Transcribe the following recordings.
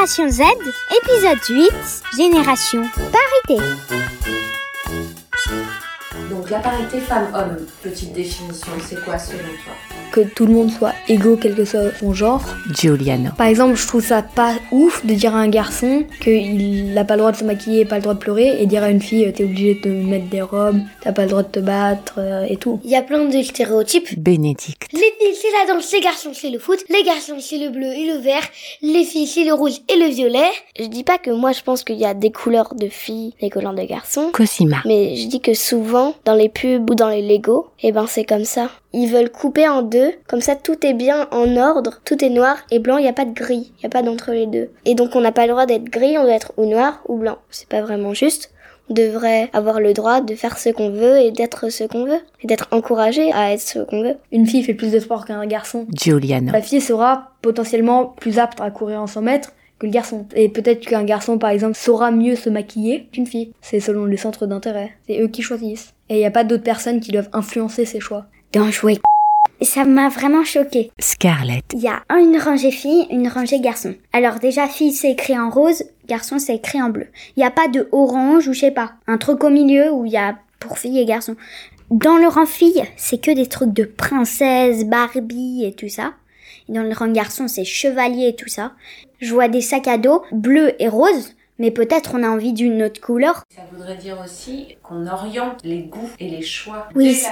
Génération Z, épisode 8, Génération Parité. Donc la parité femme-homme, petite définition, c'est quoi selon toi? Que tout le monde soit égaux quel que soit son genre. Giuliano. Par exemple, je trouve ça pas ouf de dire à un garçon qu'il n'a pas le droit de se maquiller, pas le droit de pleurer, et dire à une fille t'es obligé de te mettre des robes, t'as pas le droit de te battre euh, et tout. Il y a plein de stéréotypes. Bénédicte. Les filles c'est la danse, les garçons c'est le foot, les garçons c'est le bleu et le vert, les filles c'est le rouge et le violet. Je dis pas que moi je pense qu'il y a des couleurs de filles, des couleurs de garçons. Cosima. Mais je dis que souvent dans les pubs ou dans les Lego, eh ben c'est comme ça. Ils veulent couper en deux, comme ça tout est bien en ordre, tout est noir et blanc, il n'y a pas de gris, il n'y a pas d'entre les deux. Et donc on n'a pas le droit d'être gris, on doit être ou noir ou blanc. C'est pas vraiment juste. On devrait avoir le droit de faire ce qu'on veut et d'être ce qu'on veut, et d'être encouragé à être ce qu'on veut. Une fille fait plus de sport qu'un garçon. Giuliano. La fille sera potentiellement plus apte à courir en 100 mètres que le garçon. Et peut-être qu'un garçon, par exemple, saura mieux se maquiller qu'une fille. C'est selon les centres d'intérêt. C'est eux qui choisissent. Et il n'y a pas d'autres personnes qui doivent influencer ces choix. Dans jouer. Ça m'a vraiment choqué. Scarlett. Il y a une rangée fille, une rangée garçon. Alors déjà fille c'est écrit en rose, garçon c'est écrit en bleu. Il n'y a pas de orange ou je sais pas, un truc au milieu où il y a pour filles et garçons. Dans le rang fille, c'est que des trucs de princesse, Barbie et tout ça. Et dans le rang garçon, c'est chevalier et tout ça. Je vois des sacs à dos bleus et roses mais peut-être on a envie d'une autre couleur. Ça voudrait dire aussi qu'on oriente les goûts et les choix Oui, c'est-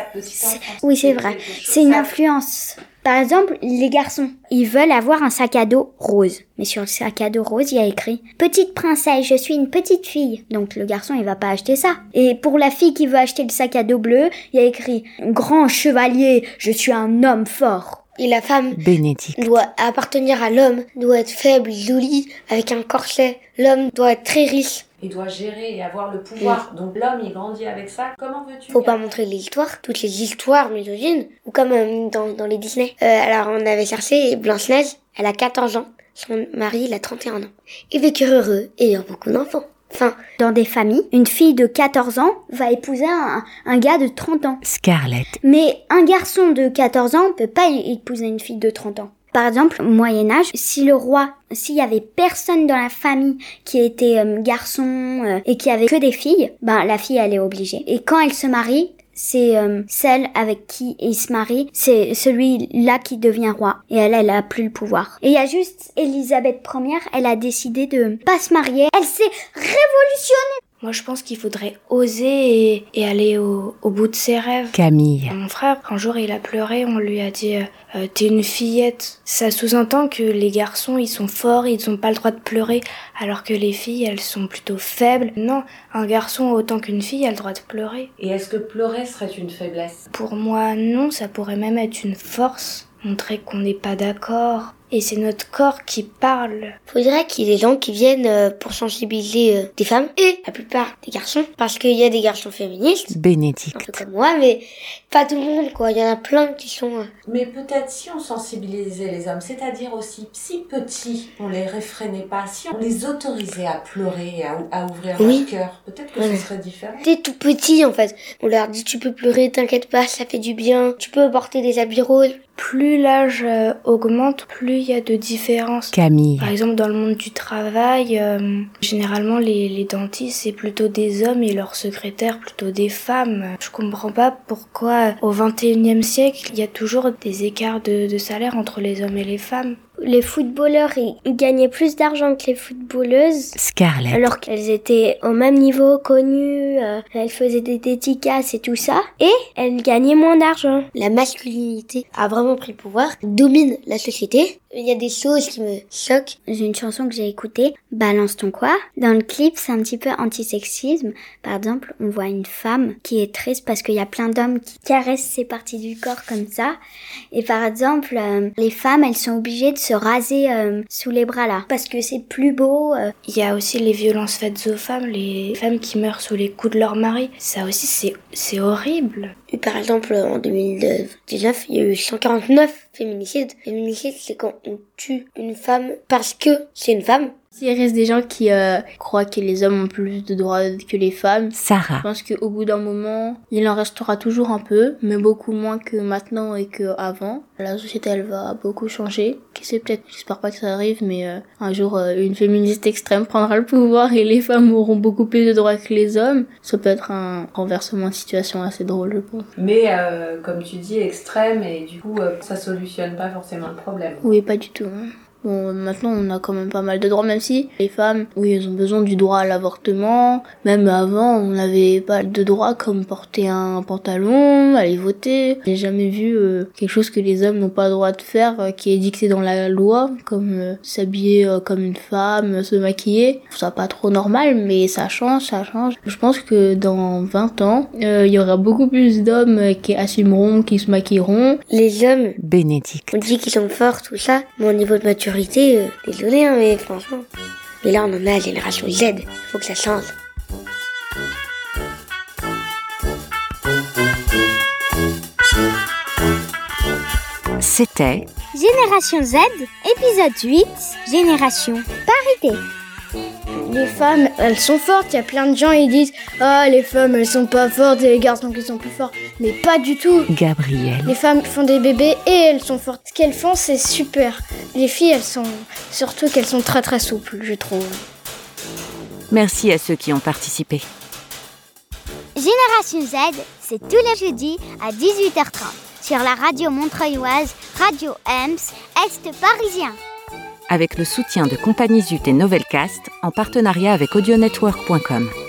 enfance. oui, c'est vrai. C'est une influence. Par exemple, les garçons, ils veulent avoir un sac à dos rose. Mais sur le sac à dos rose, il y a écrit Petite princesse, je suis une petite fille. Donc le garçon, il va pas acheter ça. Et pour la fille qui veut acheter le sac à dos bleu, il y a écrit Grand chevalier, je suis un homme fort. Et la femme Bénédicte. doit appartenir à l'homme, doit être faible, jolie, avec un corset. L'homme doit être très riche. Il doit gérer et avoir le pouvoir. Donc l'homme, il grandit avec ça. Comment veux-tu Faut pas montrer les histoires, toutes les histoires misogynes, ou comme euh, dans, dans les Disney. Euh, alors on avait cherché Blanche-Neige, elle a 14 ans, son mari il a 31 ans. Ils vécurent heureux et eurent beaucoup d'enfants. Enfin, Dans des familles, une fille de 14 ans va épouser un, un gars de 30 ans. Scarlett. Mais un garçon de 14 ans peut pas épouser une fille de 30 ans. Par exemple, au Moyen Âge, si le roi, s'il y avait personne dans la famille qui était euh, garçon euh, et qui avait que des filles, ben la fille elle est obligée. Et quand elle se marie, c'est euh, celle avec qui il se marie, c'est celui-là qui devient roi. Et elle, elle a plus le pouvoir. Et il y a juste Elisabeth Ier, elle a décidé de pas se marier. Elle s'est révolutionnée. Moi, je pense qu'il faudrait oser et, et aller au, au bout de ses rêves. Camille. Mon frère, un jour, il a pleuré, on lui a dit euh, euh, T'es une fillette. Ça sous-entend que les garçons, ils sont forts, ils n'ont pas le droit de pleurer, alors que les filles, elles sont plutôt faibles. Non, un garçon, autant qu'une fille, a le droit de pleurer. Et est-ce que pleurer serait une faiblesse? Pour moi, non, ça pourrait même être une force, montrer qu'on n'est pas d'accord. Et c'est notre corps qui parle. faudrait qu'il y ait des gens qui viennent euh, pour sensibiliser euh, des femmes et la plupart des garçons, parce qu'il y a des garçons féministes, un peu Bénédicte. comme moi, mais pas tout le monde quoi. Il y en a plein qui sont. euh, Mais peut-être si on sensibilisait les hommes, c'est-à-dire aussi si petits, on les réfrénait pas, si on les autorisait à pleurer et à, à ouvrir Oui. leur cœur, peut-être que Ouais. ce serait différent. T'es tout petit en fait. On leur dit tu peux pleurer, t'inquiète pas, ça fait du bien. Tu peux porter des habits roses. Plus l'âge augmente, plus il y a de différences. Camille. Par exemple, dans le monde du travail, euh, généralement les, les dentistes c'est plutôt des hommes et leurs secrétaires plutôt des femmes. Je comprends pas pourquoi au 21e siècle il y a toujours des écarts de, de salaire entre les hommes et les femmes. Les footballeurs, ils gagnaient plus d'argent que les footballeuses. Scarlett. Alors qu'elles étaient au même niveau, connues, euh, elles faisaient des dédicaces et tout ça, et elles gagnaient moins d'argent. La masculinité a vraiment pris le pouvoir, domine la société. Il y a des choses qui me choquent. J'ai une chanson que j'ai écoutée, Balance ton quoi. Dans le clip, c'est un petit peu antisexisme. Par exemple, on voit une femme qui est triste parce qu'il y a plein d'hommes qui caressent ses parties du corps comme ça. Et par exemple, euh, les femmes, elles sont obligées de se raser euh, sous les bras là, parce que c'est plus beau. euh. Il y a aussi les violences faites aux femmes, les femmes qui meurent sous les coups de leur mari. Ça aussi c'est c'est horrible. Par exemple, en 2019, il y a eu 149 féminicides. Féminicide, c'est quand on tue une femme parce que c'est une femme S'il reste des gens qui euh, croient que les hommes ont plus de droits que les femmes, Sarah. je pense qu'au bout d'un moment, il en restera toujours un peu, mais beaucoup moins que maintenant et qu'avant. La société, elle va beaucoup changer. Qui sait peut-être, j'espère pas que ça arrive, mais euh, un jour, euh, une féministe extrême prendra le pouvoir et les femmes auront beaucoup plus de droits que les hommes. Ça peut être un renversement de situation assez drôle, je pense. Mais euh, comme tu dis, extrême et du coup, euh, ça solutionne pas forcément le problème. Oui, pas du tout. hein. Bon, maintenant, on a quand même pas mal de droits, même si les femmes, oui, elles ont besoin du droit à l'avortement. Même avant, on n'avait pas de droit comme porter un pantalon, aller voter. J'ai jamais vu euh, quelque chose que les hommes n'ont pas le droit de faire, euh, qui est dicté dans la loi, comme euh, s'habiller euh, comme une femme, se maquiller. Je trouve ça pas trop normal, mais ça change, ça change. Je pense que dans 20 ans, euh, il y aura beaucoup plus d'hommes euh, qui assumeront, qui se maquilleront, Les hommes, Bénédicte. on dit qu'ils sont forts, tout ça, mais au niveau de maturité, euh, désolé, hein, mais franchement. Mais là, on en a la génération Z. Faut que ça change. C'était Génération Z, épisode 8, Génération Parité. Les femmes, elles sont fortes. Il y a plein de gens qui disent Ah, les femmes, elles sont pas fortes et les garçons qui sont plus forts. Mais pas du tout. Gabriel. Les femmes font des bébés et elles sont fortes. Ce qu'elles font, c'est super. Les filles, elles sont. Surtout qu'elles sont très très souples, je trouve. Merci à ceux qui ont participé. Génération Z, c'est tous les jeudis à 18h30 sur la radio montreuilloise Radio Ems, Est parisien. Avec le soutien de Compagnie Zut et Novelcast en partenariat avec audionetwork.com.